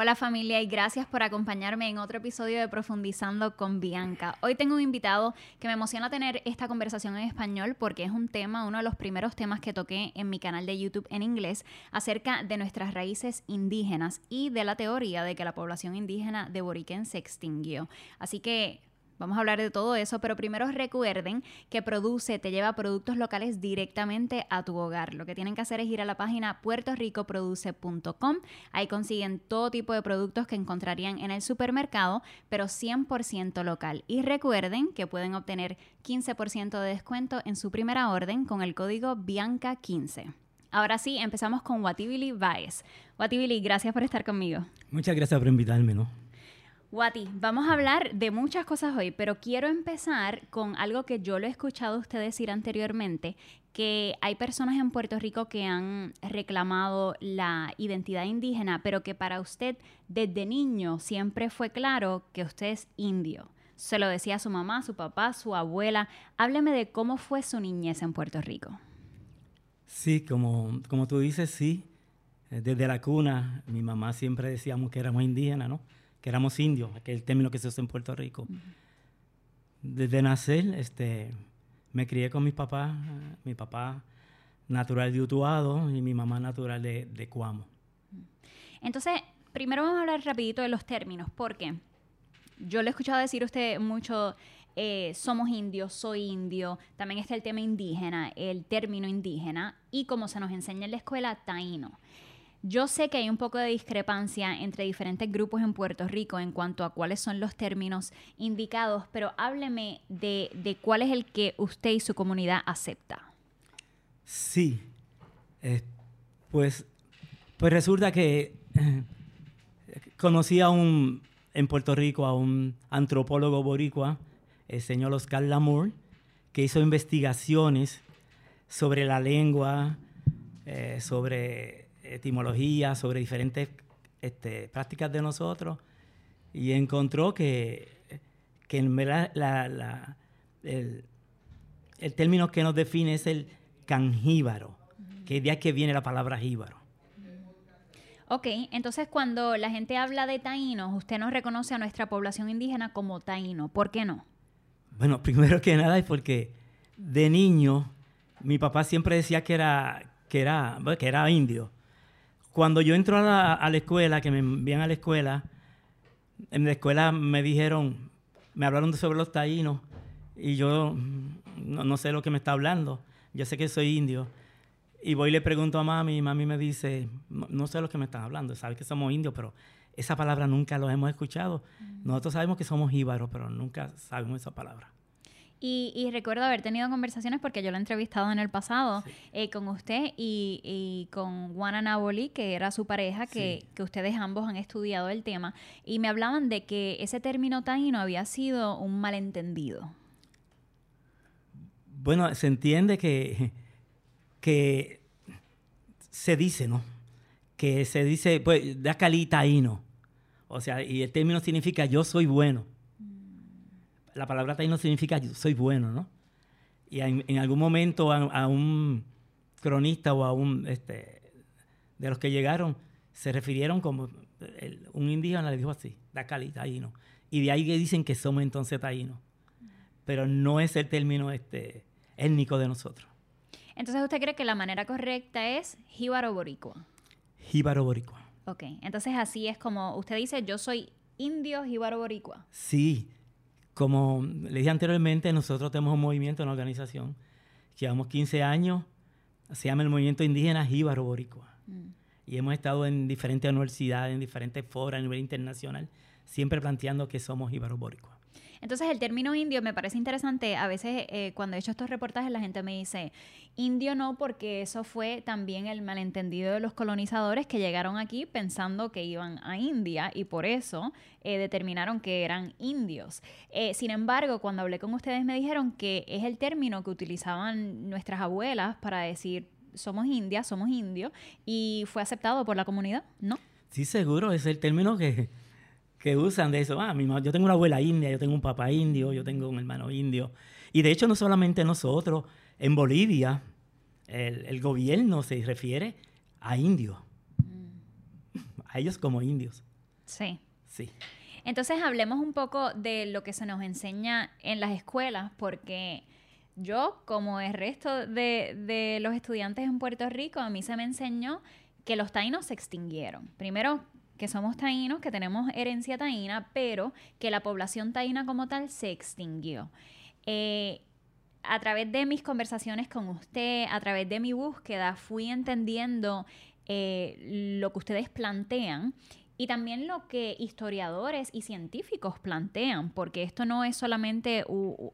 Hola familia y gracias por acompañarme en otro episodio de Profundizando con Bianca. Hoy tengo un invitado que me emociona tener esta conversación en español porque es un tema, uno de los primeros temas que toqué en mi canal de YouTube en inglés acerca de nuestras raíces indígenas y de la teoría de que la población indígena de Boriquén se extinguió. Así que Vamos a hablar de todo eso, pero primero recuerden que Produce te lleva productos locales directamente a tu hogar. Lo que tienen que hacer es ir a la página puertoricoproduce.com. Ahí consiguen todo tipo de productos que encontrarían en el supermercado, pero 100% local. Y recuerden que pueden obtener 15% de descuento en su primera orden con el código Bianca15. Ahora sí, empezamos con Watibili Baez. Watibili, gracias por estar conmigo. Muchas gracias por invitarme, ¿no? Wati, vamos a hablar de muchas cosas hoy, pero quiero empezar con algo que yo lo he escuchado a usted decir anteriormente, que hay personas en Puerto Rico que han reclamado la identidad indígena, pero que para usted desde niño siempre fue claro que usted es indio. Se lo decía a su mamá, su papá, su abuela. Hábleme de cómo fue su niñez en Puerto Rico. Sí, como, como tú dices, sí. Desde la cuna, mi mamá siempre decíamos que éramos indígenas, ¿no? Que éramos indios, que es el término que se usa en Puerto Rico. Desde nacer, este, me crié con mis papás, mi papá natural de Utuado y mi mamá natural de, de Cuamo. Entonces, primero vamos a hablar rapidito de los términos, porque yo le he escuchado decir a usted mucho, eh, somos indios, soy indio, también está el tema indígena, el término indígena, y como se nos enseña en la escuela, taíno. Yo sé que hay un poco de discrepancia entre diferentes grupos en Puerto Rico en cuanto a cuáles son los términos indicados, pero hábleme de, cuál es el que usted y su comunidad acepta. Sí, eh, pues, pues resulta que eh, conocí a un, en Puerto Rico a un antropólogo boricua, el señor Oscar Lamour, que hizo investigaciones sobre la lengua, eh, sobre etimología, sobre diferentes este, prácticas de nosotros y encontró que, que verdad el, término que nos define es el canjíbaro, que de ahí que viene la palabra jíbaro. Ok, entonces cuando la gente habla de taínos, usted no reconoce a nuestra población indígena como taíno. ¿Por qué no? Bueno, primero que nada es porque de niño mi papá siempre decía que era, que era, que era indio. Cuando yo entro a la, escuela, que me envían a la escuela, en la escuela me dijeron, me hablaron sobre los taínos y yo no, sé lo que me está hablando. Yo sé que soy indio. Y voy y le pregunto a mami y mami me dice, no, sé lo que me están hablando, sabes que somos indios, pero esa palabra nunca lo hemos escuchado. Mm. Nosotros sabemos que somos íbaros, pero nunca sabemos esa palabra. Y, recuerdo haber tenido conversaciones porque yo lo he entrevistado en el pasado eh, con usted y, con Juana Naboli, que era su pareja, que, ustedes ambos han estudiado el tema, y me hablaban de que ese término taíno había sido un malentendido. Bueno, se entiende que, que se dice, ¿no? Que se dice, pues, da cali taíno. O sea, y el término significa yo soy bueno la palabra taíno significa soy bueno, ¿no? Y en, algún momento a, un cronista o a un este, de los que llegaron se refirieron como un indígena le dijo así, da cali, taíno. Y de ahí que dicen que somos entonces taínos. Pero no es el término este, étnico de nosotros. Entonces, ¿usted cree que la manera correcta es jíbaro boricua? Jíbaro boricua. Ok, entonces así es como usted dice, yo soy indio jíbaro boricua. Sí, como le dije anteriormente, nosotros tenemos un movimiento, una organización, llevamos 15 años, se llama el Movimiento Indígena Jíbaro Boricua. Mm. Y hemos estado en diferentes universidades, en diferentes foros a nivel internacional, siempre planteando que somos Jíbaro Boricua. Entonces el término indio me parece interesante. A veces eh, cuando he hecho estos reportajes la gente me dice, indio no, porque eso fue también el malentendido de los colonizadores que llegaron aquí pensando que iban a India y por eso eh, determinaron que eran indios. Eh, sin embargo, cuando hablé con ustedes me dijeron que es el término que utilizaban nuestras abuelas para decir somos indias, somos indios, y fue aceptado por la comunidad, ¿no? Sí, seguro, es el término que, que usan de eso. Ah, mi yo tengo una abuela india, yo tengo un papá indio, yo tengo un hermano indio. Y de hecho, no solamente nosotros, en Bolivia, el, gobierno se refiere a indios, mm. a ellos como indios. Sí. Sí. Entonces hablemos un poco de lo que se nos enseña en las escuelas, porque yo, como el resto de, de los estudiantes en Puerto Rico, a mí se me enseñó que los taínos se extinguieron. Primero, que somos taínos, que tenemos herencia taína, pero que la población taína como tal se extinguió. Eh, a través de mis conversaciones con usted, a través de mi búsqueda, fui entendiendo eh, lo que ustedes plantean y también lo que historiadores y científicos plantean, porque esto no es solamente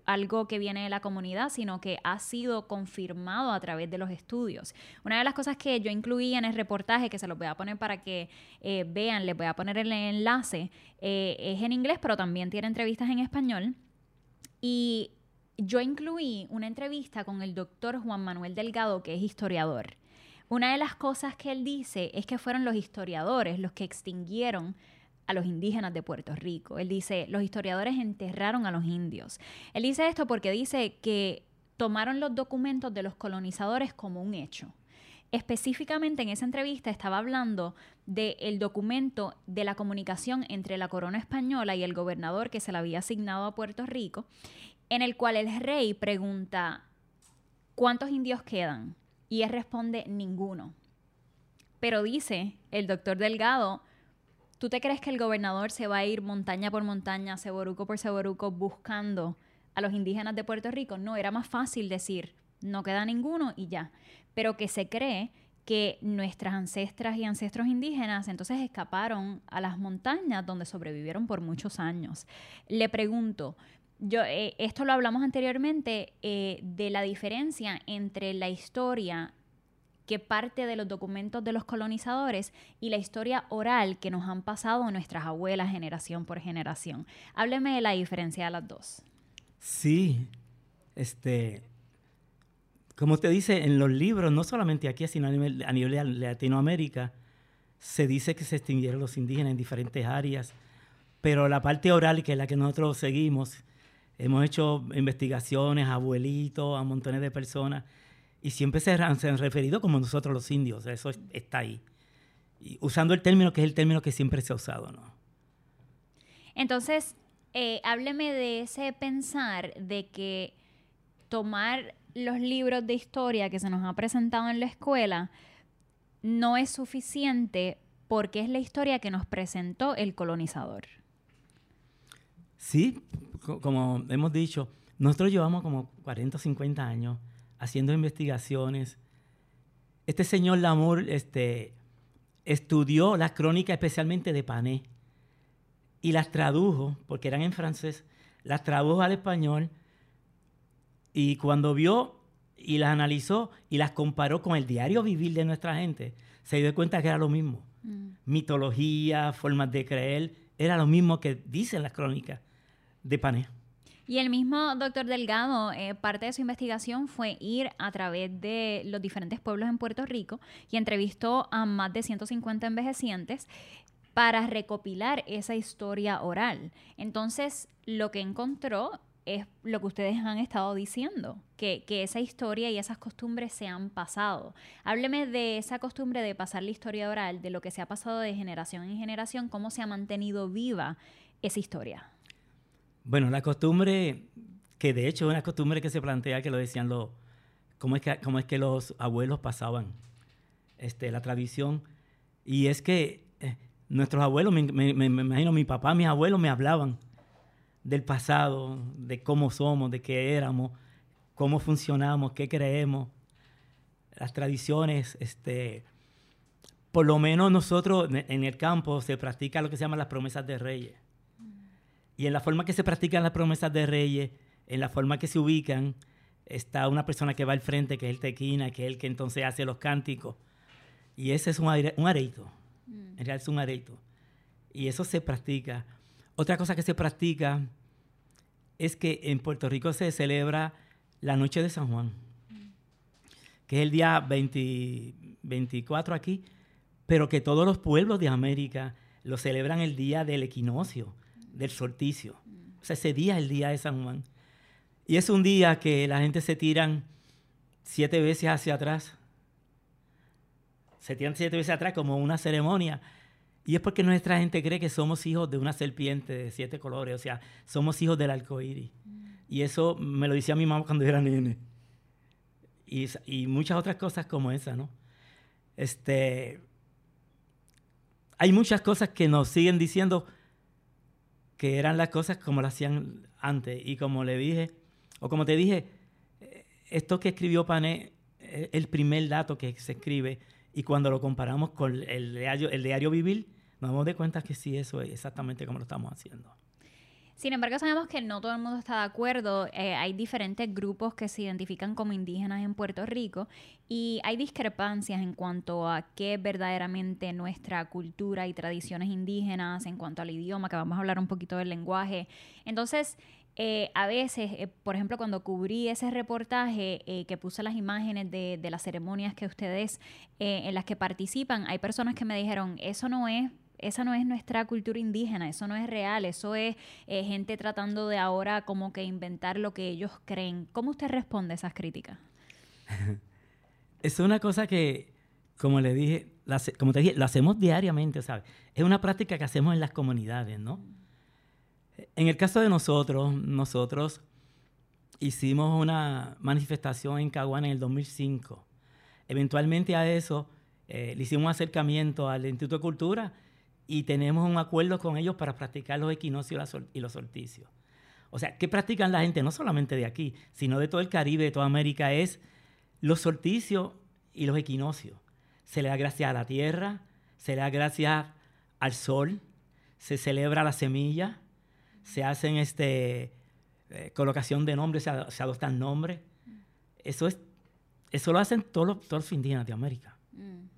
algo que viene de la comunidad, sino que ha sido confirmado a través de los estudios. Una de las cosas que yo incluí en el reportaje, que se los voy a poner para que eh, vean, les voy a poner el enlace, eh, es en inglés, pero también tiene entrevistas en español. Y yo incluí una entrevista con el doctor Juan Manuel Delgado, que es historiador. Una de las cosas que él dice es que fueron los historiadores los que extinguieron a los indígenas de Puerto Rico. Él dice, los historiadores enterraron a los indios. Él dice esto porque dice que tomaron los documentos de los colonizadores como un hecho. Específicamente en esa entrevista estaba hablando del documento de la comunicación entre la corona española y el gobernador que se le había asignado a Puerto Rico, en el cual el rey pregunta, ¿cuántos indios quedan? Y él responde, ninguno. Pero dice el doctor Delgado, ¿tú te crees que el gobernador se va a ir montaña por montaña, ceboruco por ceboruco, buscando a los indígenas de Puerto Rico? No, era más fácil decir, no queda ninguno y ya. Pero que se cree que nuestras ancestras y ancestros indígenas entonces escaparon a las montañas donde sobrevivieron por muchos años. Le pregunto, yo, eh, esto lo hablamos anteriormente eh, de la diferencia entre la historia que parte de los documentos de los colonizadores y la historia oral que nos han pasado nuestras abuelas generación por generación. Hábleme de la diferencia de las dos. Sí, este, como usted dice, en los libros, no solamente aquí, sino a nivel, a nivel de Latinoamérica, se dice que se extinguieron los indígenas en diferentes áreas, pero la parte oral, que es la que nosotros seguimos, Hemos hecho investigaciones abuelitos, a montones de personas, y siempre se han, referido como nosotros los indios, eso está ahí. Usando el término que es el término que siempre se ha usado, ¿no? Entonces, eh, hábleme de ese pensar de que tomar los libros de historia que se nos ha presentado en la escuela no es suficiente porque es la historia que nos presentó el colonizador. Sí, como hemos dicho, nosotros llevamos como 40 o 50 años haciendo investigaciones. Este señor Lamour este, estudió las crónicas especialmente de Pané y las tradujo, porque eran en francés, las tradujo al español y cuando vio y las analizó y las comparó con el diario vivir de nuestra gente, se dio cuenta que era lo mismo. Mm. Mitología, formas de creer, era lo mismo que dicen las crónicas de Pane. Y el mismo doctor Delgado, eh, parte de su investigación fue ir a través de los diferentes pueblos en Puerto Rico y entrevistó a más de 150 envejecientes para recopilar esa historia oral. Entonces, lo que encontró es lo que ustedes han estado diciendo, que, que, esa historia y esas costumbres se han pasado. Hábleme de esa costumbre de pasar la historia oral, de lo que se ha pasado de generación en generación, cómo se ha mantenido viva esa historia. Bueno, la costumbre, que de hecho es una costumbre que se plantea, que lo decían los, cómo es que, cómo es que los abuelos pasaban este, la tradición. Y es que eh, nuestros abuelos, me, imagino mi papá, mis abuelos me hablaban del pasado, de cómo somos, de qué éramos, cómo funcionamos, qué creemos, las tradiciones, este, por lo menos nosotros en el campo se practica lo que se llama las promesas de reyes. Y en la forma que se practican las promesas de reyes, en la forma que se ubican, está una persona que va al frente, que es el tequina, que es el que entonces hace los cánticos. Y ese es un, areito. Mm. En realidad es un areito. Y eso se practica. Otra cosa que se practica es que en Puerto Rico se celebra la Noche de San Juan, mm. que es el día 24 aquí, pero que todos los pueblos de América lo celebran el día del equinoccio del solsticio. O sea, ese día es el día de San Juan. Y es un día que la gente se tiran siete veces hacia atrás. Se tiran siete veces atrás como una ceremonia. Y es porque nuestra gente cree que somos hijos de una serpiente de siete colores, o sea, somos hijos del arco iris. Y eso me lo decía mi mamá cuando era nene. Y, y muchas otras cosas como esa, ¿no? Este, hay muchas cosas que nos siguen diciendo que eran las cosas como las hacían antes. Y como le dije, o como te dije, eh, esto que escribió Pané el primer dato que se escribe y cuando lo comparamos con el diario, el diario vivir, nos damos de cuenta que sí, eso es exactamente como lo estamos haciendo. Sin embargo, sabemos que no todo el mundo está de acuerdo. Eh, hay diferentes grupos que se identifican como indígenas en Puerto Rico y hay discrepancias en cuanto a qué es verdaderamente nuestra cultura y tradiciones indígenas, en cuanto al idioma, que vamos a hablar un poquito del lenguaje. Entonces, eh, a veces, eh, por ejemplo, cuando cubrí ese reportaje que puse las imágenes de, de, las ceremonias que ustedes en las que participan, hay personas que me dijeron, eso no es esa no es nuestra cultura indígena, eso no es real, eso es eh, gente tratando de ahora como que inventar lo que ellos creen. ¿Cómo usted responde a esas críticas? es una cosa que, como le dije, como te dije, lo hacemos diariamente, ¿sabes? Es una práctica que hacemos en las comunidades, ¿no? En el caso de nosotros, nosotros hicimos una manifestación en Caguán en el 2005. Eventualmente a eso eh, le hicimos un acercamiento al Instituto de Cultura y tenemos un acuerdo con ellos para practicar los equinoccios y los solsticios. O sea, ¿qué practican la gente? No solamente de aquí, sino de todo el Caribe, de toda América, es los solsticios y los equinoccios. Se le da gracias a la tierra, se le da gracias al sol, se celebra la semilla, se hacen este, eh, colocación de nombres, se, adoptan nombres. Eso, es, eso lo hacen todos los, todos los indígenas de América. Mm.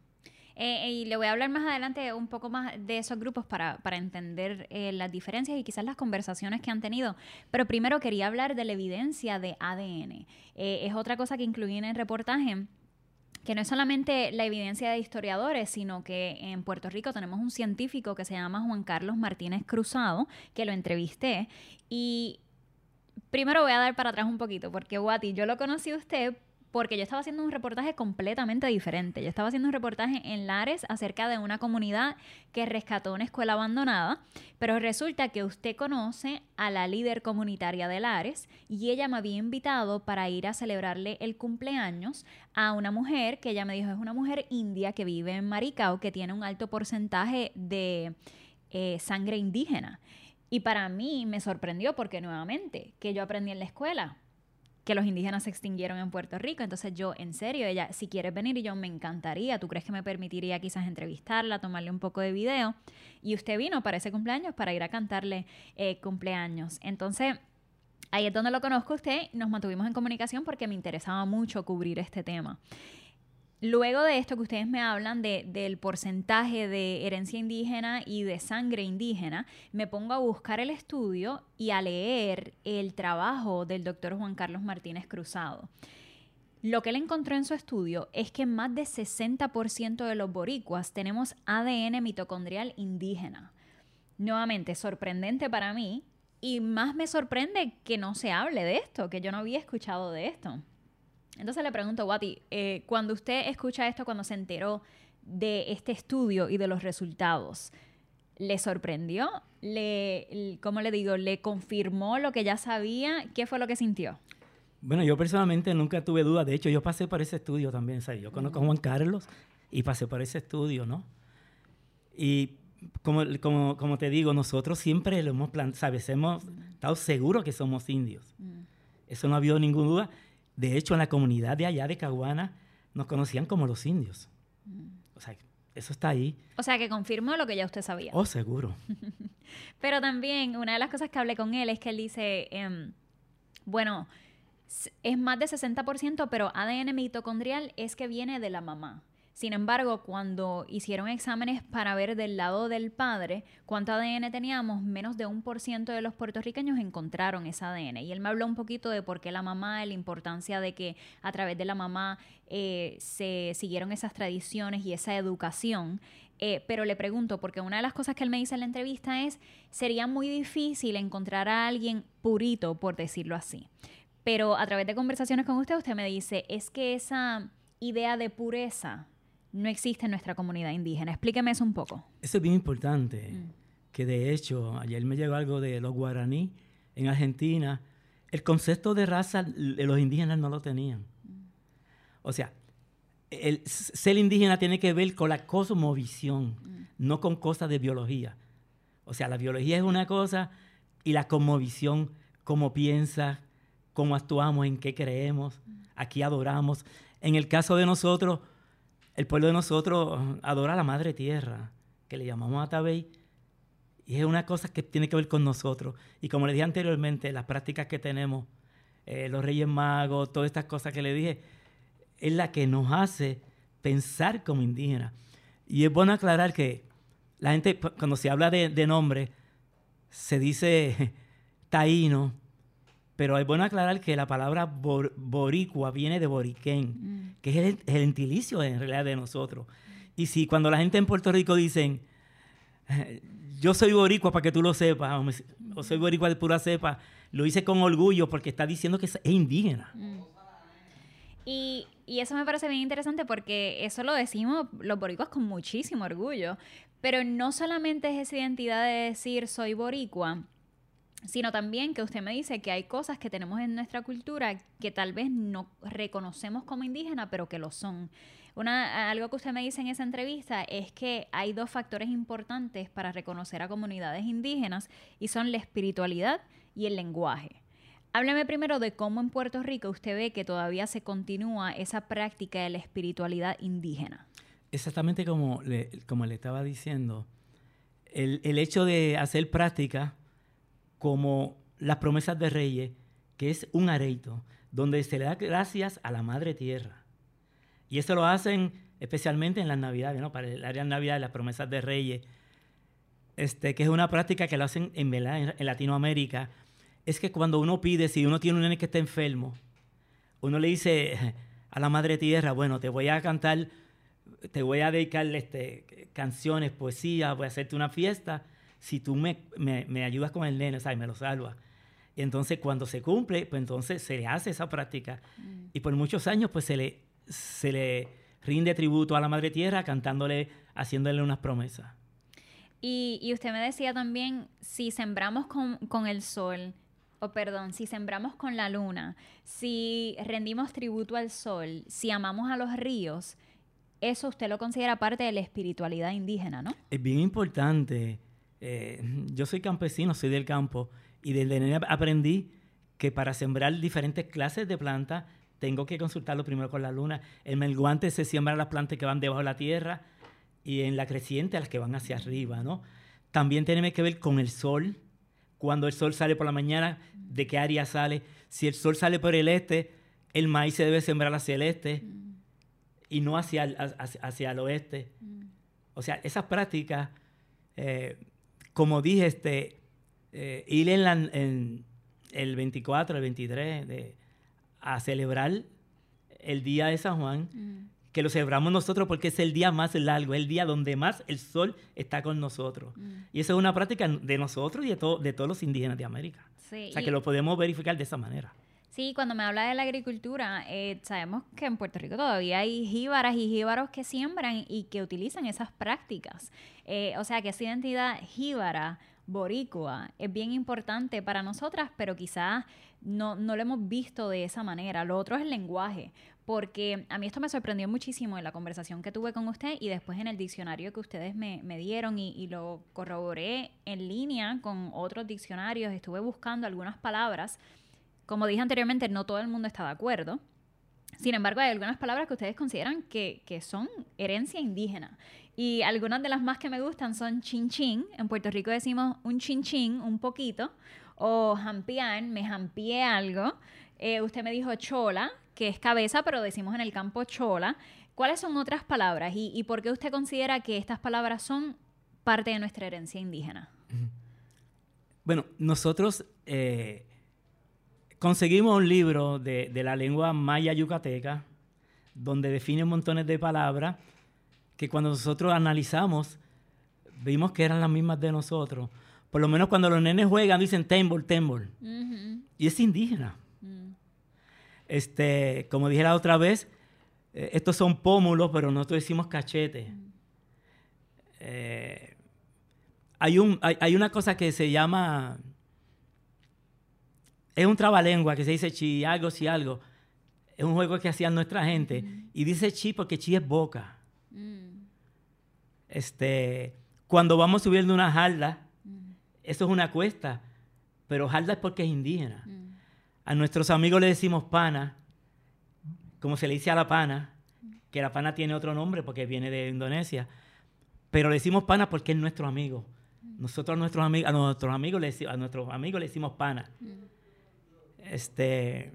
Eh, y le voy a hablar más adelante un poco más de esos grupos para, entender eh, las diferencias y quizás las conversaciones que han tenido. Pero primero quería hablar de la evidencia de ADN. Eh, es otra cosa que incluí en el reportaje que no es solamente la evidencia de historiadores, sino que en Puerto Rico tenemos un científico que se llama Juan Carlos Martínez Cruzado, que lo entrevisté. Y primero voy a dar para atrás un poquito, porque Wati, yo lo conocí a usted porque yo estaba haciendo un reportaje completamente diferente. Yo estaba haciendo un reportaje en Lares acerca de una comunidad que rescató una escuela abandonada, pero resulta que usted conoce a la líder comunitaria de Lares y ella me había invitado para ir a celebrarle el cumpleaños a una mujer que ella me dijo es una mujer india que vive en Maricao que tiene un alto porcentaje de eh, sangre indígena. Y para mí me sorprendió porque nuevamente, que yo aprendí en la escuela, que los indígenas se extinguieron en Puerto Rico. Entonces yo, en serio, ella, si quieres venir y yo me encantaría, ¿tú crees que me permitiría quizás entrevistarla, tomarle un poco de video? Y usted vino para ese cumpleaños, para ir a cantarle eh, cumpleaños. Entonces... Ahí es donde lo conozco usted, nos mantuvimos en comunicación porque me interesaba mucho cubrir este tema. Luego de esto que ustedes me hablan del porcentaje de herencia indígena y de sangre indígena, me pongo a buscar el estudio y a leer el trabajo del doctor Juan Carlos Martínez Cruzado. Lo que él encontró en su estudio es que más de 60% de los boricuas tenemos ADN mitocondrial indígena. Nuevamente, sorprendente para mí y más me sorprende que no se hable de esto, que yo no había escuchado de esto. Entonces le pregunto, Wati, eh, cuando usted escucha esto, cuando se enteró de este estudio y de los resultados, ¿le sorprendió? ¿Le, ¿Cómo le digo? ¿Le confirmó lo que ya sabía? ¿Qué fue lo que sintió? Bueno, yo personalmente nunca tuve duda. De hecho, yo pasé por ese estudio también. ¿sabes? Yo conozco a Juan Carlos y pasé por ese estudio, ¿no? Y como, como, como te digo, nosotros siempre lo hemos plan ¿sabes? Hemos estado seguros que somos indios. Eso no ha habido ninguna duda. De hecho, en la comunidad de allá de Caguana nos conocían como los indios. O sea, eso está ahí. O sea, que confirmó lo que ya usted sabía. Oh, seguro. Pero también, una de las cosas que hablé con él es que él dice, em, bueno, es más de 60%, pero ADN mitocondrial es que viene de la mamá. Sin embargo, cuando hicieron exámenes para ver del lado del padre cuánto ADN teníamos, menos de un por ciento de los puertorriqueños encontraron ese ADN. Y él me habló un poquito de por qué la mamá, la importancia de que a través de la mamá eh, se siguieron esas tradiciones y esa educación. Eh, pero le pregunto, porque una de las cosas que él me dice en la entrevista es, sería muy difícil encontrar a alguien purito, por decirlo así. Pero a través de conversaciones con usted, usted me dice, es que esa idea de pureza no existe en nuestra comunidad indígena. Explíqueme eso un poco. Eso es bien importante, mm. que de hecho, ayer me llegó algo de los guaraní en Argentina, el concepto de raza los indígenas no lo tenían. O sea, el ser indígena tiene que ver con la cosmovisión, mm. no con cosas de biología. O sea, la biología es una cosa y la cosmovisión, cómo piensa, cómo actuamos, en qué creemos, mm. a qué adoramos. En el caso de nosotros, el pueblo de nosotros adora a la madre tierra, que le llamamos Atabey, y es una cosa que tiene que ver con nosotros. Y como le dije anteriormente, las prácticas que tenemos, eh, los Reyes Magos, todas estas cosas que le dije, es la que nos hace pensar como indígenas. Y es bueno aclarar que la gente, cuando se habla de, nombre, se dice taíno, pero es bueno aclarar que la palabra boricua viene de boriquén, mm. que es el, el, gentilicio en realidad de nosotros. Y si cuando la gente en Puerto Rico dicen, yo soy boricua para que tú lo sepas, o, soy boricua de pura cepa, lo hice con orgullo porque está diciendo que es, indígena. Mm. Y, y, eso me parece bien interesante porque eso lo decimos los boricuas con muchísimo orgullo, pero no solamente es esa identidad de decir soy boricua, sino también que usted me dice que hay cosas que tenemos en nuestra cultura que tal vez no reconocemos como indígena, pero que lo son. Algo que usted me dice en esa entrevista es que hay dos factores importantes para reconocer a comunidades indígenas y son la espiritualidad y el lenguaje. Hábleme primero de cómo en Puerto Rico usted ve que todavía se continúa esa práctica de la espiritualidad indígena. Exactamente como le, como le estaba diciendo, el, el hecho de hacer práctica como las promesas de reyes, que es un areito, donde se le da gracias a la Madre Tierra y eso lo hacen especialmente en las Navidades, ¿no? Para el área de Navidad, las promesas de Reyes, este, que es una práctica que lo hacen en, en, Latinoamérica. Es que cuando uno pide, si uno tiene un nene que está enfermo, uno le dice a la Madre Tierra, bueno, te voy a cantar, te voy a dedicar este, canciones, poesía, voy a hacerte una fiesta, si tú me, me, ayudas con el nene, ¿sabes? Me lo salvas. Y entonces cuando se cumple, pues entonces se le hace esa práctica. Mm. Y por muchos años, pues se le se le rinde tributo a la Madre Tierra cantándole, haciéndole unas promesas. Y, usted me decía también, si sembramos con, el sol, o perdón, si sembramos con la luna, si rendimos tributo al sol, si amamos a los ríos, eso usted lo considera parte de la espiritualidad indígena, ¿no? Es bien importante. Eh, yo soy campesino, soy del campo, y desde niño aprendí que para sembrar diferentes clases de plantas tengo que consultarlo primero con la luna. El menguante se siembra las plantas que van debajo de la tierra y en la creciente las que van hacia arriba, ¿no? También tiene que ver con el sol. Cuando el sol sale por la mañana, ¿de qué área sale? Si el sol sale por el este, el maíz se debe sembrar hacia el este y no hacia el, hacia, el oeste. O sea, esas prácticas, eh, como dije, este, eh, ir en, en, el 24, el 23 de, a celebrar el día de San Juan, mm. que lo celebramos nosotros porque es el día más largo, el día donde más el sol está con nosotros. Mm. Y eso es una práctica de nosotros y de, de todos los indígenas de América. o sea, que lo podemos verificar de esa manera. Sí, cuando me habla de la agricultura, eh, sabemos que en Puerto Rico todavía hay jíbaras y jíbaros que siembran y que utilizan esas prácticas. Eh, o sea, que esa identidad jíbara boricua es bien importante para nosotras, pero quizás no, no lo hemos visto de esa manera. Lo otro es el lenguaje, porque a mí esto me sorprendió muchísimo en la conversación que tuve con usted y después en el diccionario que ustedes me, dieron y, y, lo corroboré en línea con otros diccionarios, estuve buscando algunas palabras. Como dije anteriormente, no todo el mundo está de acuerdo. Sin embargo, hay algunas palabras que ustedes consideran que, que son herencia indígena. Y algunas de las más que me gustan son chin chin. En Puerto Rico decimos un chin chin, un poquito. O jampear, me jampié algo. Eh, usted me dijo chola, que es cabeza, pero decimos en el campo chola. ¿Cuáles son otras palabras y, por qué usted considera que estas palabras son parte de nuestra herencia indígena? Bueno, nosotros eh, conseguimos un libro de, de, la lengua maya yucateca donde define montones de palabras que cuando nosotros analizamos, vimos que eran las mismas de nosotros. Por lo menos cuando los nenes juegan, dicen tembol, tembol. Y es indígena. Mm. este, como dije la otra vez, eh, estos son pómulos, pero nosotros decimos cachete. Eh, hay, un, hay, una cosa que se llama, es un trabalengua que se dice chi algo, si algo. Es un juego que hacían nuestra gente. Y dice chi porque chi es boca. Mm. Este, cuando vamos subiendo una jarda, mm. eso es una cuesta, pero jarda es porque es indígena. Mm. A nuestros amigos le decimos pana, como se le dice a la pana, que la pana tiene otro nombre porque viene de Indonesia, pero le decimos pana porque es nuestro amigo. Nosotros a nuestros amigos, a nuestros amigos le, a nuestros amigos le decimos pana. Este,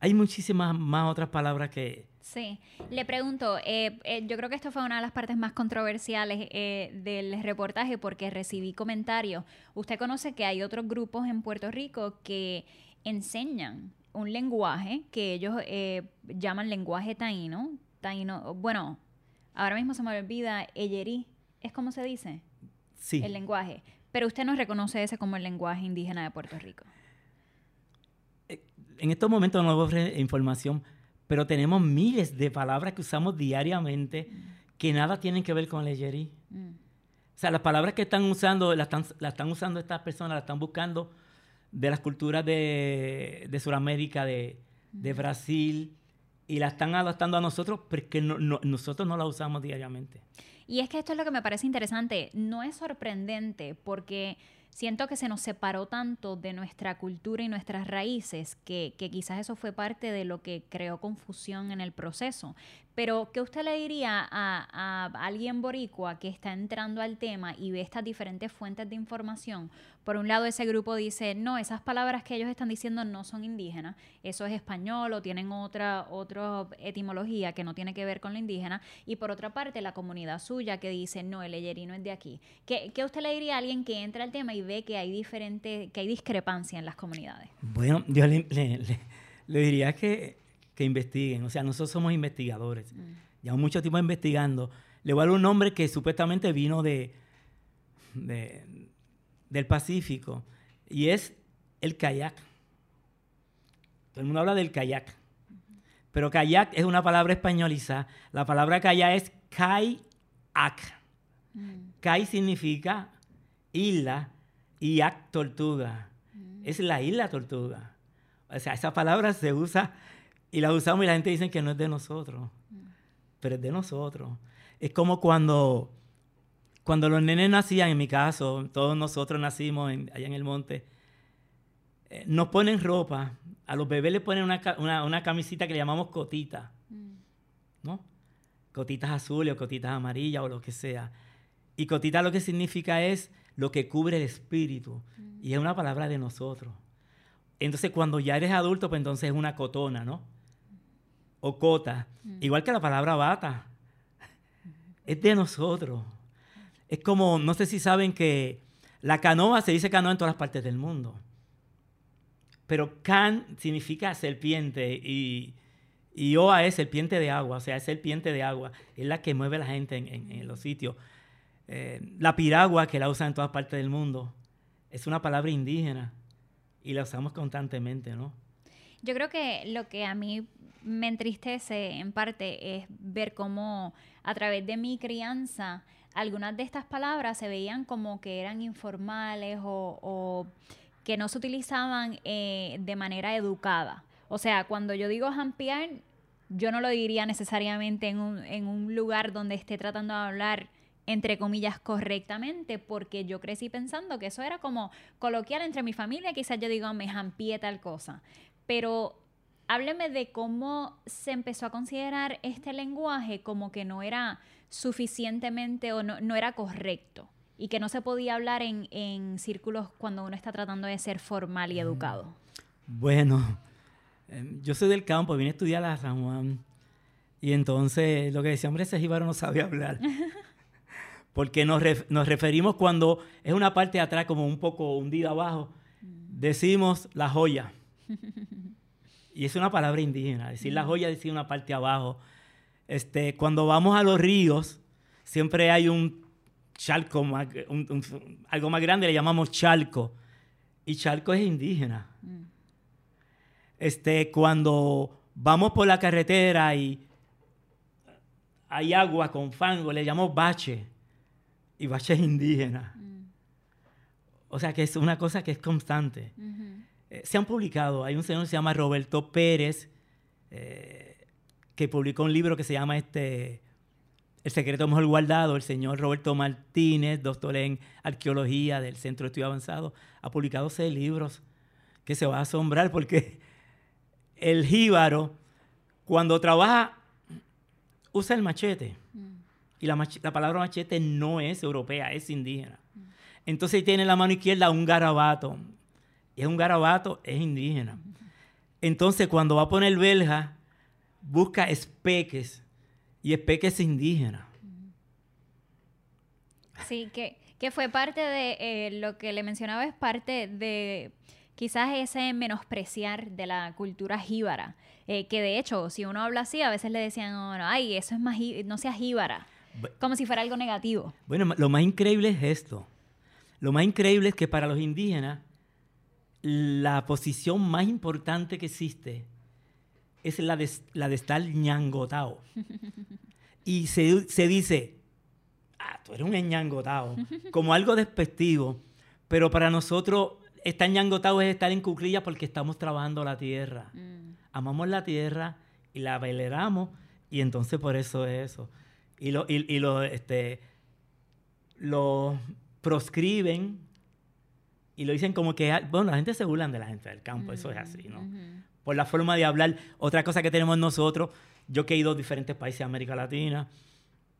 hay muchísimas más otras palabras que, Sí, le pregunto, eh, eh, yo creo que esto fue una de las partes más controversiales eh, del reportaje porque recibí comentarios. Usted conoce que hay otros grupos en Puerto Rico que enseñan un lenguaje que ellos llaman lenguaje taíno. taíno. Bueno, ahora mismo se me olvida, Eyerí, ¿es como se dice? Sí. El lenguaje. Pero usted no reconoce ese como el lenguaje indígena de Puerto Rico. En estos momentos no ofrece información pero tenemos miles de palabras que usamos diariamente que nada tienen que ver con leyerí. Mm. O sea, las palabras que están usando, las están, usando estas personas, las están buscando de las culturas de, de Sudamérica, de, de, Brasil, y las están adaptando a nosotros porque nosotros no las usamos diariamente. Y es que esto es lo que me parece interesante. No es sorprendente porque siento que se nos separó tanto de nuestra cultura y nuestras raíces que, quizás eso fue parte de lo que creó confusión en el proceso. Pero, ¿qué usted le diría a, alguien boricua que está entrando al tema y ve estas diferentes fuentes de información? Por un lado, ese grupo dice, no, esas palabras que ellos están diciendo no son indígenas, eso es español o tienen otra, otra etimología que no tiene que ver con la indígena. Y por otra parte, la comunidad suya que dice, no, el eyerino es de aquí. ¿Qué, ¿Qué, usted le diría a alguien que entra al tema y ve que hay, diferente, que hay discrepancia en las comunidades? Bueno, yo le diría que que investiguen. O sea, nosotros somos investigadores. Mm. Llevamos mucho tiempo investigando. Le voy a dar un nombre que supuestamente vino de, del Pacífico y es el kayak. Todo el mundo habla del kayak. Pero kayak es una palabra españolizada. La palabra kayak es kayak. Mm. Kai significa isla y ak tortuga. Mm. Es la isla tortuga. O sea, esa palabra se usa y la usamos y la gente dice que no es de nosotros. Pero es de nosotros. Es como cuando, cuando los nenes nacían, en mi caso, todos nosotros nacimos allá en el monte, eh, nos ponen ropa. A los bebés les ponen una, camisita que le llamamos cotita. ¿No? Cotitas azules o cotitas amarillas o lo que sea. Y cotita lo que significa es lo que cubre el espíritu. Y es una palabra de nosotros. Entonces, cuando ya eres adulto, pues entonces es una cotona, ¿no? O cota, mm. igual que la palabra bata. Es de nosotros. Es como, no sé si saben que la canoa se dice canoa en todas las partes del mundo. Pero can significa serpiente y, y oa es serpiente de agua, o sea, es serpiente de agua. Es la que mueve a la gente en, los sitios. Eh, la piragua, que la usan en todas partes del mundo, es una palabra indígena y la usamos constantemente, ¿no? Yo creo que lo que a mí me entristece en parte es ver cómo a través de mi crianza algunas de estas palabras se veían como que eran informales o, que no se utilizaban eh, de manera educada. O sea, cuando yo digo jampear, yo no lo diría necesariamente en un, en un lugar donde esté tratando de hablar entre comillas, correctamente, porque yo crecí pensando que eso era como coloquial entre mi familia, quizás yo digo, me jampié tal cosa. Pero hábleme de cómo se empezó a considerar este lenguaje como que no era suficientemente o no, era correcto y que no se podía hablar en, círculos cuando uno está tratando de ser formal y educado. Bueno, em, yo soy del campo, vine a estudiar a San Juan y entonces lo que decía, hombre, ese jíbaro no sabe hablar. Porque nos, nos referimos cuando es una parte de atrás como un poco hundida abajo, mm. decimos la joya. Y es una palabra indígena. Decir la joya, decir una parte abajo. Este, cuando vamos a los ríos, siempre hay un charco, algo más grande, le llamamos charco. Y charco es indígena. Mm. Este, cuando vamos por la carretera y hay agua con fango, le llamamos bache, y bache es indígena. Mm. O sea que es una cosa que es constante. Eh, se han publicado, hay un señor que se llama Roberto Pérez, eh, que publicó un libro que se llama este, El secreto mejor guardado, el señor Roberto Martínez, doctor en arqueología del Centro de Estudio Avanzado, ha publicado seis libros que se va a asombrar porque el jíbaro, cuando trabaja, usa el machete. Mm. Y la, la, palabra machete no es europea, es indígena. Mm. Entonces tiene en la mano izquierda un garabato. Es un garabato, es indígena. Entonces cuando va a poner belja, busca espeques. Y espeques es indígena. Sí, que, que fue parte de eh, lo que le mencionaba, es parte de quizás ese menospreciar de la cultura jíbara, eh, que de hecho, si uno habla así, a veces le decían, oh, no, ay, eso es más, no sea jíbara, como si fuera algo negativo. Bueno, lo más increíble es esto. Lo más increíble es que para los indígenas, la posición más importante que existe es la de, la de estar ñangotao. y se, se dice, ah, tú eres un ñangotao, como algo despectivo, pero para nosotros estar ñangotado es estar en cuclillas porque estamos trabajando la tierra. Mm. Amamos la tierra y la veleramos y entonces por eso es eso. Y lo, y, lo, este, lo proscriben y lo dicen como que, bueno, la gente se burlan de la gente del campo, eso es así, ¿no? Por la forma de hablar. Otra cosa que tenemos nosotros, yo que he ido a diferentes países de América Latina,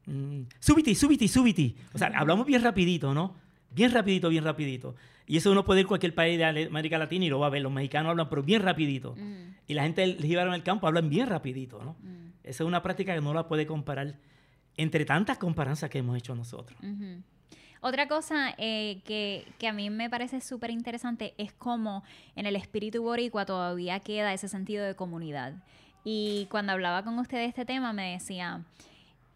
mm, súbiti, súbiti, súbiti. O sea, hablamos bien rapidito, ¿no? Bien rapidito, bien rapidito. Y eso uno puede ir a cualquier país de América Latina y lo va a ver. Los mexicanos hablan, pero bien rapidito. Y la gente del en el campo hablan bien rapidito, ¿no? Esa es una práctica que no la puede comparar entre tantas comparanzas que hemos hecho nosotros. Otra cosa eh, que, a mí me parece súper interesante es cómo en el espíritu boricua todavía queda ese sentido de comunidad. Y cuando hablaba con usted de este tema me decía,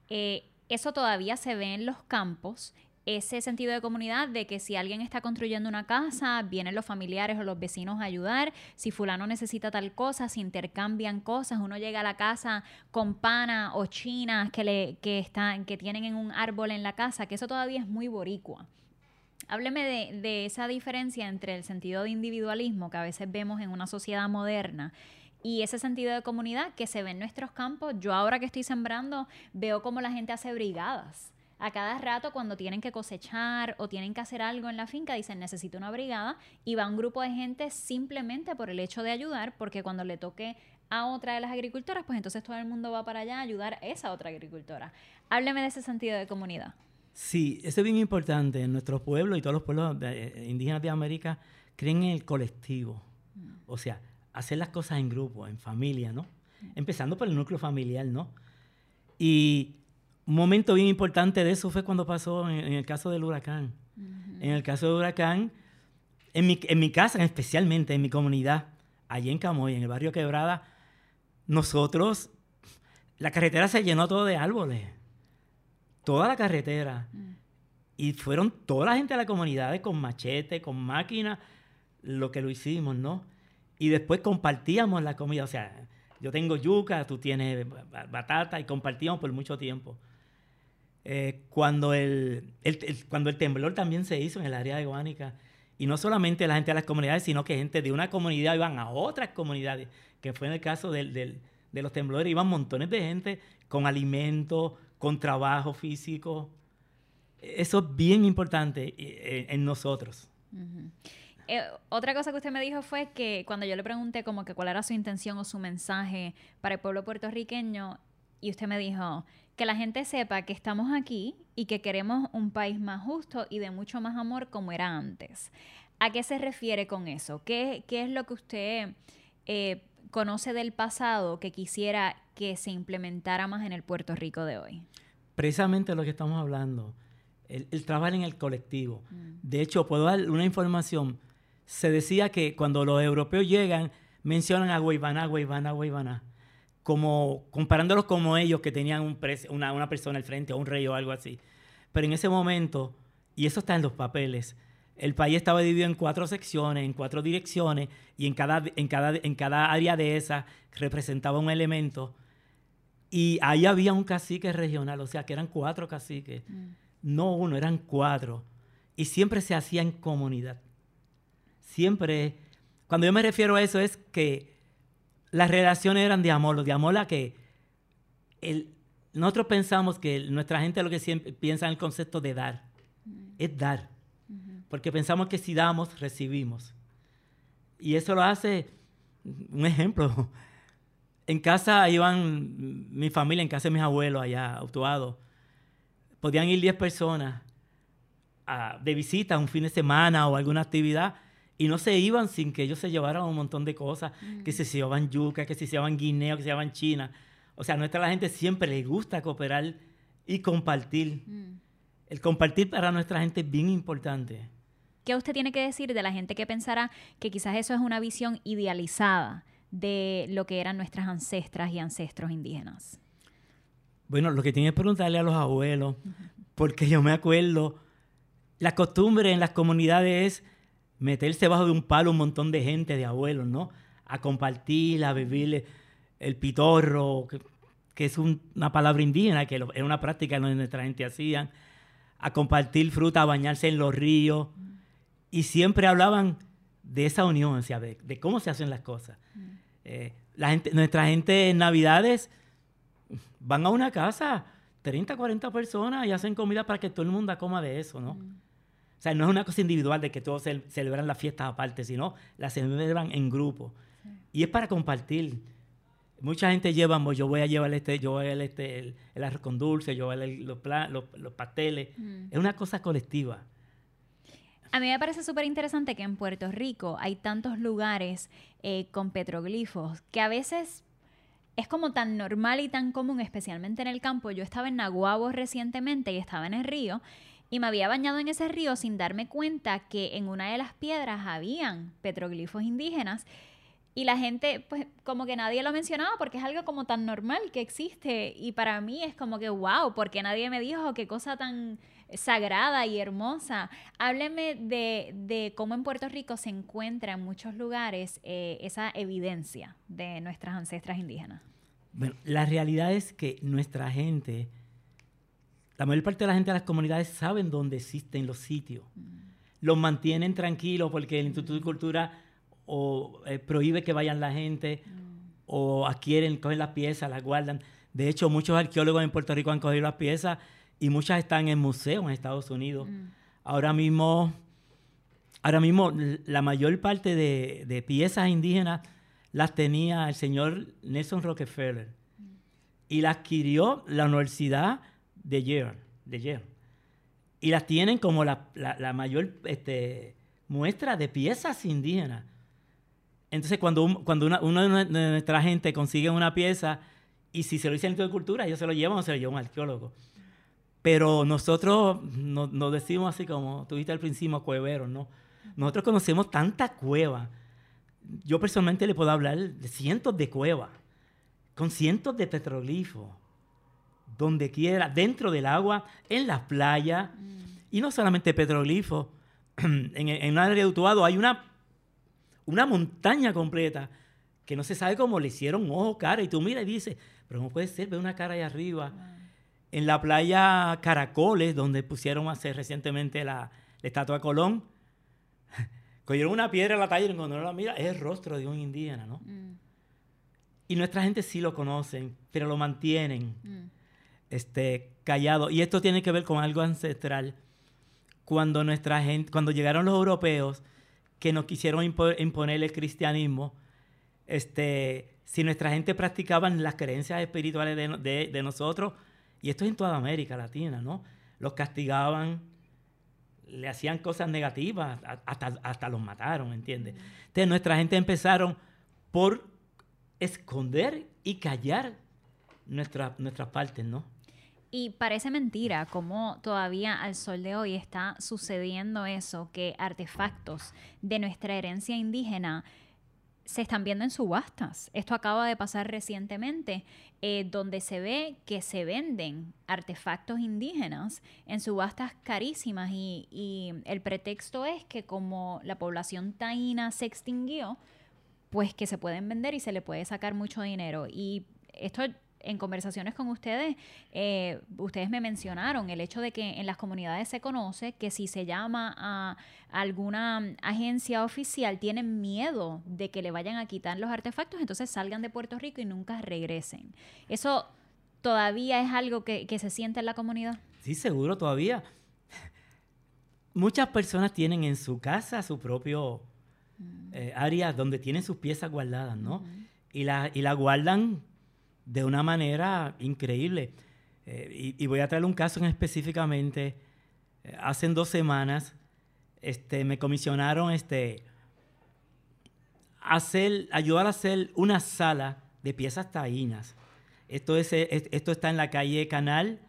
eh, eso todavía se ve en los campos ese sentido de comunidad de que si alguien está construyendo una casa, vienen los familiares o los vecinos a ayudar, si fulano necesita tal cosa, se intercambian cosas, uno llega a la casa con pana o chinas que, le, que, están, que tienen en un árbol en la casa, que eso todavía es muy boricua. Hábleme de, de esa diferencia entre el sentido de individualismo que a veces vemos en una sociedad moderna y ese sentido de comunidad que se ve en nuestros campos. Yo ahora que estoy sembrando veo cómo la gente hace brigadas a cada rato cuando tienen que cosechar o tienen que hacer algo en la finca, dicen necesito una brigada y va un grupo de gente simplemente por el hecho de ayudar, porque cuando le toque a otra de las agricultoras, pues entonces todo el mundo va para allá a ayudar a esa otra agricultora. Hábleme de ese sentido de comunidad. Sí, eso es bien importante. En nuestro pueblo y todos los pueblos eh, indígenas de América creen en el colectivo. Mm. O sea, hacer las cosas en grupo, en familia, ¿no? Mm. Empezando por el núcleo familiar, ¿no? Y un momento bien importante de eso fue cuando pasó en, el caso del huracán. En el caso del huracán, en mi, en mi casa especialmente, en mi comunidad, allí en Camoy, en el barrio Quebrada, nosotros, la carretera se llenó todo de árboles. Toda la carretera. Mm. Y fueron toda la gente de la comunidad con machete, con máquina, lo que lo hicimos, ¿no? Y después compartíamos la comida. O sea, yo tengo yuca, tú tienes batata y compartíamos por mucho tiempo. Eh, cuando, el, cuando el temblor también se hizo en el área de Guánica. Y no solamente la gente de las comunidades, sino que gente de una comunidad iban a otras comunidades, que fue en el caso del, de los temblores, iban montones de gente con alimentos, con trabajo físico. Eso es bien importante eh, en, nosotros. Eh, otra cosa que usted me dijo fue que cuando yo le pregunté como que cuál era su intención o su mensaje para el pueblo puertorriqueño, y usted me dijo que la gente sepa que estamos aquí y que queremos un país más justo y de mucho más amor como era antes. ¿A qué se refiere con eso? ¿Qué, qué es lo que usted eh, conoce del pasado que quisiera que se implementara más en el Puerto Rico de hoy? Precisamente lo que estamos hablando, el, el trabajar en el colectivo. Mm. De hecho, puedo dar una información. Se decía que cuando los europeos llegan, mencionan a Guaybaná, Guaybaná, Guaybaná como comparándolos como ellos que tenían un una, una, persona al frente o un rey o algo así. Pero en ese momento, y eso está en los papeles, el país estaba dividido en cuatro secciones, en cuatro direcciones, y en cada, en cada, en cada área de esas representaba un elemento. Y ahí había un cacique regional, o sea que eran cuatro caciques, mm. no uno, eran cuatro. Y siempre se hacía en comunidad. Siempre, cuando yo me refiero a eso, es que las relaciones eran de amor, de amor a que el, nosotros pensamos que nuestra gente lo que siempre piensa en el concepto de dar, mm. es dar porque pensamos que si damos, recibimos. Y eso lo hace, un ejemplo, en casa iban mi familia, en casa de mis abuelos allá, actuados, podían ir 10 personas de visita un fin de semana o alguna actividad y no se iban sin que ellos se llevaran un montón de cosas, mm. que si se llevaban yuca, que se llevaban guineo, que se llevaban china. O sea, a nuestra la gente siempre le gusta cooperar y compartir. Mm. El compartir para nuestra gente es bien importante. ¿Qué usted tiene que decir de la gente que pensará que quizás eso es una visión idealizada de lo que eran nuestras ancestras y ancestros indígenas? Bueno, lo que tiene que preguntarle a los abuelos, porque yo me acuerdo, la costumbre en las comunidades es meterse bajo de un palo un montón de gente, de abuelos, ¿no? A compartir, a vivir el pitorro, que, es una palabra indígena, que era una práctica que nuestra gente hacían, a compartir fruta, a bañarse en los ríos y siempre hablaban de esa unión, o de, cómo se hacen las cosas. Mm. Eh, la gente, nuestra gente en Navidades van a una casa, 30, 40 personas y hacen comida para que todo el mundo coma de eso, ¿no? Mm. O sea, no es una cosa individual de que todos celebran las fiestas aparte, sino las celebran en grupo. Y es para compartir. Mucha gente lleva, yo voy a llevar este, yo voy a este, el, arroz con dulce, yo voy a los, los, pasteles. Mm. Es una cosa colectiva. A mí me parece súper interesante que en Puerto Rico hay tantos lugares eh, con petroglifos que a veces es como tan normal y tan común, especialmente en el campo. Yo estaba en Naguabo recientemente y estaba en el río y me había bañado en ese río sin darme cuenta que en una de las piedras habían petroglifos indígenas y la gente, pues como que nadie lo mencionaba porque es algo como tan normal que existe y para mí es como que, wow, porque nadie me dijo qué cosa tan sagrada y hermosa. Hábleme de, cómo en Puerto Rico se encuentra en muchos lugares eh, esa evidencia de nuestras ancestras indígenas. Bueno, la realidad es que nuestra gente, la mayor parte de la gente de las comunidades saben dónde existen los sitios. Mm. Los mantienen tranquilos porque el Instituto de Cultura o eh, prohíbe que vayan la gente mm. o adquieren, cogen las piezas, las guardan. De hecho, muchos arqueólogos en Puerto Rico han cogido las piezas y muchas están en museos en Estados Unidos. Mm. Ahora mismo, ahora mismo la mayor parte de, piezas indígenas las tenía el señor Nelson Rockefeller y las adquirió la Universidad de Yale, de Yale. Y las tienen como la, mayor este, muestra de piezas indígenas. Entonces, cuando, cuando una, de nuestra gente consigue una pieza, y si se lo dice el de Cultura, ellos se lo llevan o se lo llevan un arqueólogo. Pero nosotros nos decimos así como tuviste al principio, cueveros, ¿no? Nosotros conocemos tanta cueva. Yo personalmente le puedo hablar de cientos de cuevas, con cientos de petroglifos, donde quiera, dentro del agua, en las playas. Mm. Y no solamente petroglifos. en, en un área de Utuado hay una, una montaña completa que no se sabe cómo le hicieron ojo, cara. Y tú miras y dices, pero no puede ser, ve una cara ahí arriba en la playa Caracoles, donde pusieron hace recientemente la, estatua de Colón, cogieron una piedra en la talla y cuando uno la mira es el rostro de un indígena, ¿no? Mm. Y nuestra gente sí lo conocen, pero lo mantienen mm. Este, callado. Y esto tiene que ver con algo ancestral. Cuando nuestra gente, cuando llegaron los europeos que nos quisieron imponer el cristianismo, este, si nuestra gente practicaba las creencias espirituales de, de nosotros, y esto es en toda América Latina, ¿no? Los castigaban, le hacían cosas negativas, hasta, los mataron, ¿entiendes? Entonces nuestra gente empezaron por esconder y callar nuestra, nuestras partes, ¿no? Y parece mentira cómo todavía al sol de hoy está sucediendo eso, que artefactos de nuestra herencia indígena se están viendo en subastas. Esto acaba de pasar recientemente, eh, donde se ve que se venden artefactos indígenas en subastas carísimas y, el pretexto es que como la población taína se extinguió, pues que se pueden vender y se le puede sacar mucho dinero. Y esto en conversaciones con ustedes, eh, ustedes me mencionaron el hecho de que en las comunidades se conoce que si se llama a alguna agencia oficial, tienen miedo de que le vayan a quitar los artefactos, entonces salgan de Puerto Rico y nunca regresen. ¿Eso todavía es algo que, se siente en la comunidad? Sí, seguro, todavía. Muchas personas tienen en su casa su propio mm. eh, área donde tienen sus piezas guardadas, ¿no? y, la, y la guardan de una manera increíble. Eh, y, voy a traer un caso en específicamente. Eh, hace dos semanas este, me comisionaron este, hacer, ayudar a hacer una sala de piezas taínas. Esto, es, esto está en la calle Canal,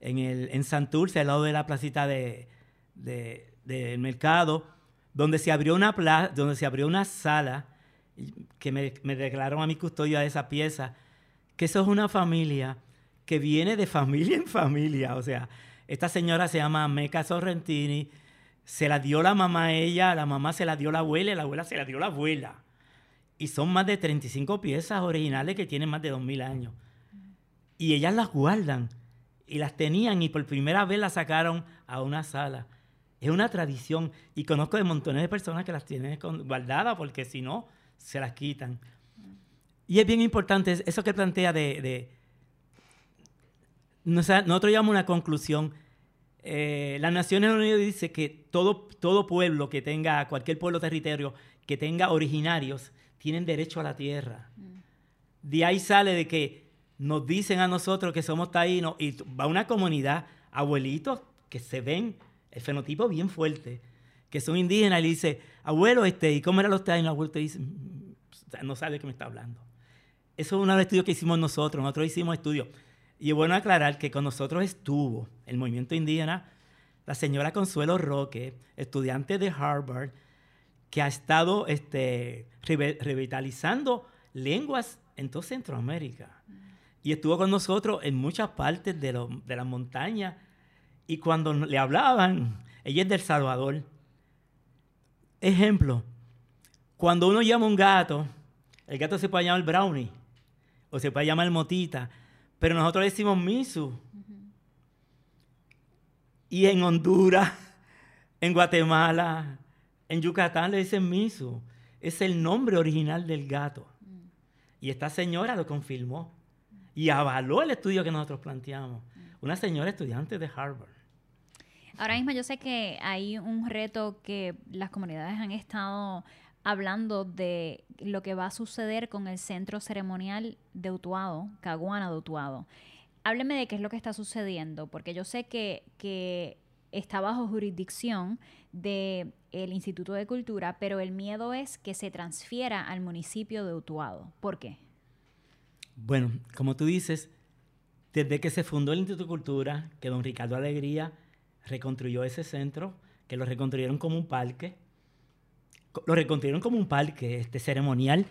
en, el, en Santurce, al lado de la placita del de, mercado, donde se abrió una, donde se abrió una sala que me, me declararon a mi custodia de esa pieza que eso es una familia que viene de familia en familia. O sea, esta señora se llama Meca Sorrentini, se la dio la mamá a ella, la mamá se la dio la abuela y la abuela se la dio la abuela. Y son más de 35 piezas originales que tienen más de 2.000 años. Y ellas las guardan y las tenían y por primera vez las sacaron a una sala. Es una tradición y conozco de montones de personas que las tienen guardadas porque si no, se las quitan. Y es bien importante eso que plantea de... nosotros llamamos una conclusión. Eh, las Naciones Unidas dice que todo, todo pueblo que tenga, cualquier pueblo territorio que tenga originarios, tienen derecho a la tierra. Mm. De ahí sale de que nos dicen a nosotros que somos taínos y va una comunidad, abuelitos que se ven, el fenotipo bien fuerte, que son indígenas y le dice, abuelo, este, ¿y cómo eran los taínos? El abuelo te dice, mm, no sabe de qué me está hablando. Eso es uno de los estudios que hicimos nosotros. Nosotros hicimos estudios. Y es bueno aclarar que con nosotros estuvo el movimiento indígena la señora Consuelo Roque, estudiante de Harvard, que ha estado este, revitalizando lenguas en toda Centroamérica. Y estuvo con nosotros en muchas partes de, las montañas. Y cuando le hablaban, ella es del Salvador. Ejemplo, cuando uno llama a un gato, el gato se puede llamar brownie o se puede llamar motita, pero nosotros le decimos misu. Y en Honduras, en Guatemala, en Yucatán le dicen misu. Es el nombre original del gato. Y esta señora lo confirmó y avaló el estudio que nosotros planteamos. Una señora estudiante de Harvard. Ahora mismo yo sé que hay un reto que las comunidades han estado hablando de lo que va a suceder con el centro ceremonial de Utuado, Caguana de Utuado. Hábleme de qué es lo que está sucediendo, porque yo sé que, que está bajo jurisdicción del Instituto de Cultura, pero el miedo es que se transfiera al municipio de Utuado. ¿Por qué? Bueno, como tú dices, desde que se fundó el Instituto de Cultura, que don Ricardo Alegría reconstruyó ese centro, que lo reconstruyeron como un parque, lo reconstruyeron como un parque este, ceremonial.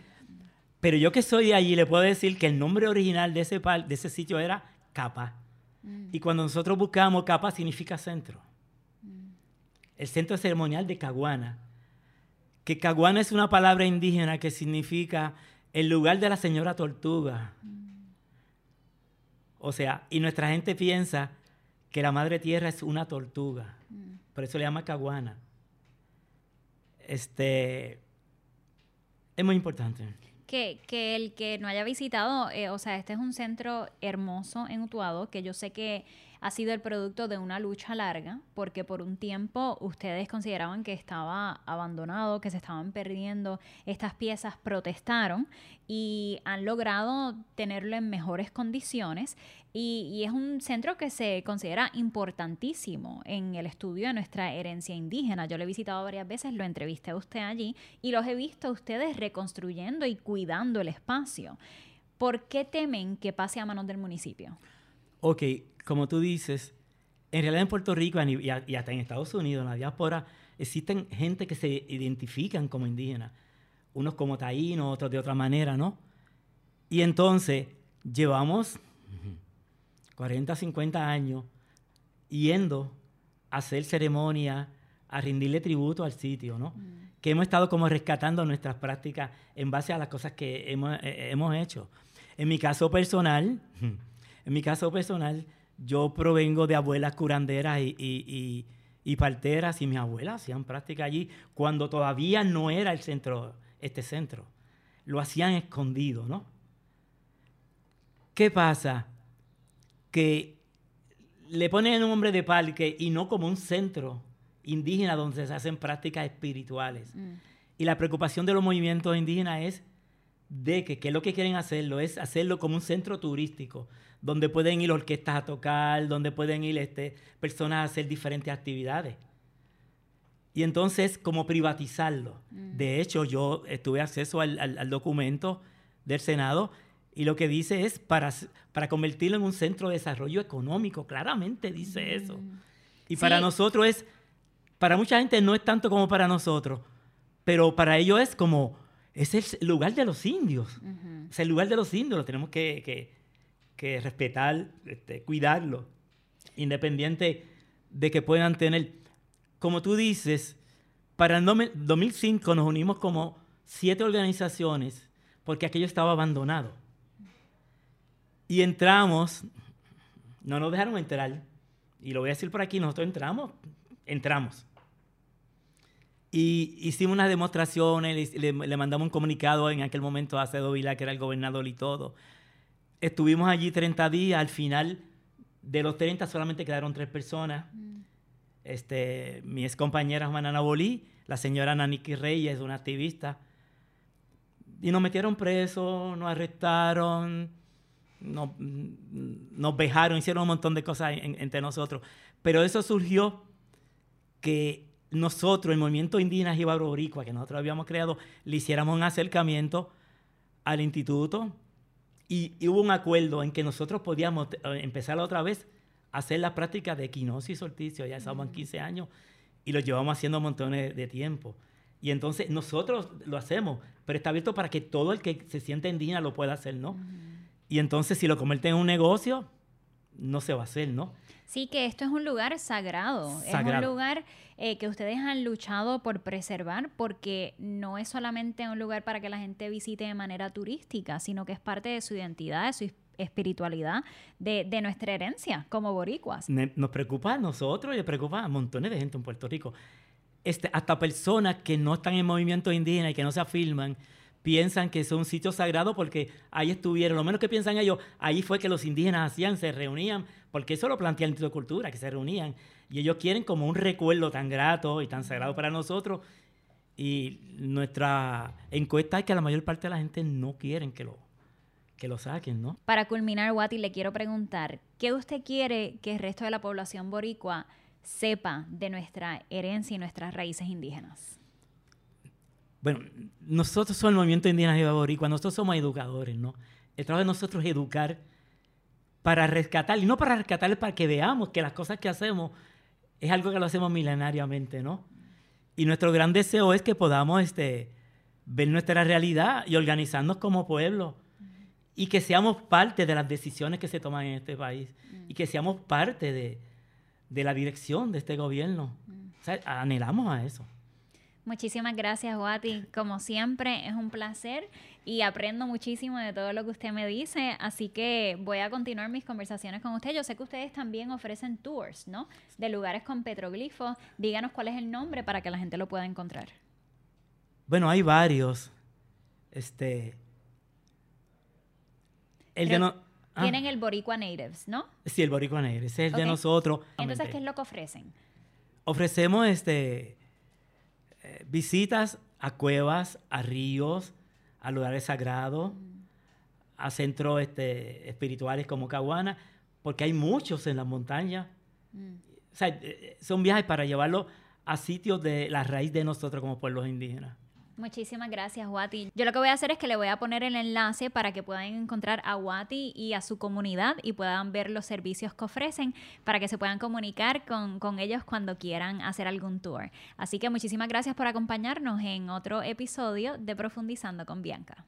Pero yo que soy allí le puedo decir que el nombre original de ese, de ese sitio era Capa. Mm. Y cuando nosotros buscamos Capa significa centro. Mm. El centro ceremonial de Caguana. Que Caguana es una palabra indígena que significa el lugar de la señora tortuga. Mm. O sea, y nuestra gente piensa que la madre tierra es una tortuga. Por eso le llama Caguana este, es muy importante. Que, que el que no haya visitado, eh, o sea, este es un centro hermoso en Utuado, que yo sé que ha sido el producto de una lucha larga, porque por un tiempo ustedes consideraban que estaba abandonado, que se estaban perdiendo estas piezas, protestaron y han logrado tenerlo en mejores condiciones. Y, es un centro que se considera importantísimo en el estudio de nuestra herencia indígena. Yo lo he visitado varias veces, lo entrevisté a usted allí y los he visto ustedes reconstruyendo y cuidando el espacio. ¿Por qué temen que pase a manos del municipio? Ok, como tú dices, en realidad en Puerto Rico y hasta en Estados Unidos, en la diáspora, existen gente que se identifican como indígenas. unos como taínos, otros de otra manera, ¿no? Y entonces llevamos 40, 50 años yendo a hacer ceremonia, a rendirle tributo al sitio, ¿no? Que hemos estado como rescatando nuestras prácticas en base a las cosas que hemos, eh, hemos hecho. En mi caso personal, en mi caso personal, yo provengo de abuelas curanderas y, y, y, parteras y mis abuelas hacían práctica allí cuando todavía no era el centro, este centro. Lo hacían escondido, ¿no? ¿Qué pasa? Que le ponen el nombre de parque y no como un centro indígena donde se hacen prácticas espirituales. Mm. Y la preocupación de los movimientos indígenas es de que, que lo que quieren hacerlo es hacerlo como un centro turístico, donde pueden ir orquestas a tocar, donde pueden ir este, personas a hacer diferentes actividades. Y entonces, como privatizarlo. Mm. De hecho, yo tuve acceso al, documento del Senado y lo que dice es para, para convertirlo en un centro de desarrollo económico, claramente dice mm. eso. Y para nosotros es, para mucha gente no es tanto como para nosotros, pero para ellos es como, es el lugar de los indios. Es el lugar de los indios, lo tenemos que, que, respetar, este, cuidarlo, independiente de que puedan tener, como tú dices, para el 2005 nos unimos como siete organizaciones porque aquello estaba abandonado. Y entramos, no nos dejaron entrar, y lo voy a decir por aquí, nosotros entramos, entramos. Y hicimos unas demostraciones, le, mandamos un comunicado en aquel momento a Acedo Vila, que era el gobernador y todo. Estuvimos allí 30 días, al final de los 30 solamente quedaron tres personas. Mm. Este, mi ex compañera Juana Bolí, la señora Naniki Reyes, una activista. Y nos metieron presos, nos arrestaron, nos, nos vejaron, hicieron un montón de cosas entre nosotros. Pero eso surgió que nosotros, el movimiento indígena y Boricua, que nosotros habíamos creado, le hiciéramos un acercamiento al instituto y, hubo un acuerdo en que nosotros podíamos eh, empezar otra vez a hacer la práctica de equinosis y solsticio, ya estaban 15 años y lo llevamos haciendo montones de tiempo. Y entonces nosotros lo hacemos, pero está abierto para que todo el que se siente indígena lo pueda hacer, ¿no? Y entonces si lo convierte en un negocio, no se va a hacer, ¿no? Sí, que esto es un lugar sagrado, es un lugar eh, que ustedes han luchado por preservar porque no es solamente un lugar para que la gente visite de manera turística, sino que es parte de su identidad, de su espiritualidad, de, de nuestra herencia como boricuas. Nos preocupa a nosotros y le preocupa a montones de gente en Puerto Rico. Este, hasta personas que no están en movimiento indígena y que no se afirman, piensan que es un sitio sagrado porque ahí estuvieron, lo menos que piensan ellos, ahí fue que los indígenas hacían, se reunían, porque eso lo plantea el Instituto de Cultura, que se reunían, y ellos quieren como un recuerdo tan grato y tan sagrado para nosotros, y nuestra encuesta es que la mayor parte de la gente no quieren que lo, que lo saquen, ¿no? Para culminar, Wati, le quiero preguntar, ¿qué usted quiere que el resto de la población boricua sepa de nuestra herencia y nuestras raíces indígenas? bueno, nosotros somos el movimiento indígena de Boricua, nosotros somos educadores, ¿no? El trabajo de nosotros es educar para rescatar, y no para rescatar, para que veamos que las cosas que hacemos es algo que lo hacemos milenariamente, ¿no? Y nuestro gran deseo es que podamos este, ver nuestra realidad y organizarnos como pueblo y que seamos parte de las decisiones que se toman en este país y que seamos parte de, de la dirección de este gobierno. O sea, anhelamos a eso. Muchísimas gracias, Wati. Como siempre, es un placer y aprendo muchísimo de todo lo que usted me dice. Así que voy a continuar mis conversaciones con usted. Yo sé que ustedes también ofrecen tours, ¿no? De lugares con petroglifos. Díganos cuál es el nombre para que la gente lo pueda encontrar. Bueno, hay varios. Este. El de no, ah. Tienen el Boricua Natives, ¿no? Sí, el Boricua Natives. es el de nosotros. Entonces, ¿qué es lo que ofrecen? Ofrecemos este eh, visitas a cuevas, a ríos, a lugares sagrados, a centros este, espirituales como Caguana, porque hay muchos en las montañas. Mm. O sea, eh, son viajes para llevarlo a sitios de la raíz de nosotros como pueblos indígenas. Muchísimas gracias, Wati. Yo lo que voy a hacer es que le voy a poner el enlace para que puedan encontrar a Wati y a su comunidad y puedan ver los servicios que ofrecen para que se puedan comunicar con, con ellos cuando quieran hacer algún tour. Así que muchísimas gracias por acompañarnos en otro episodio de Profundizando con Bianca.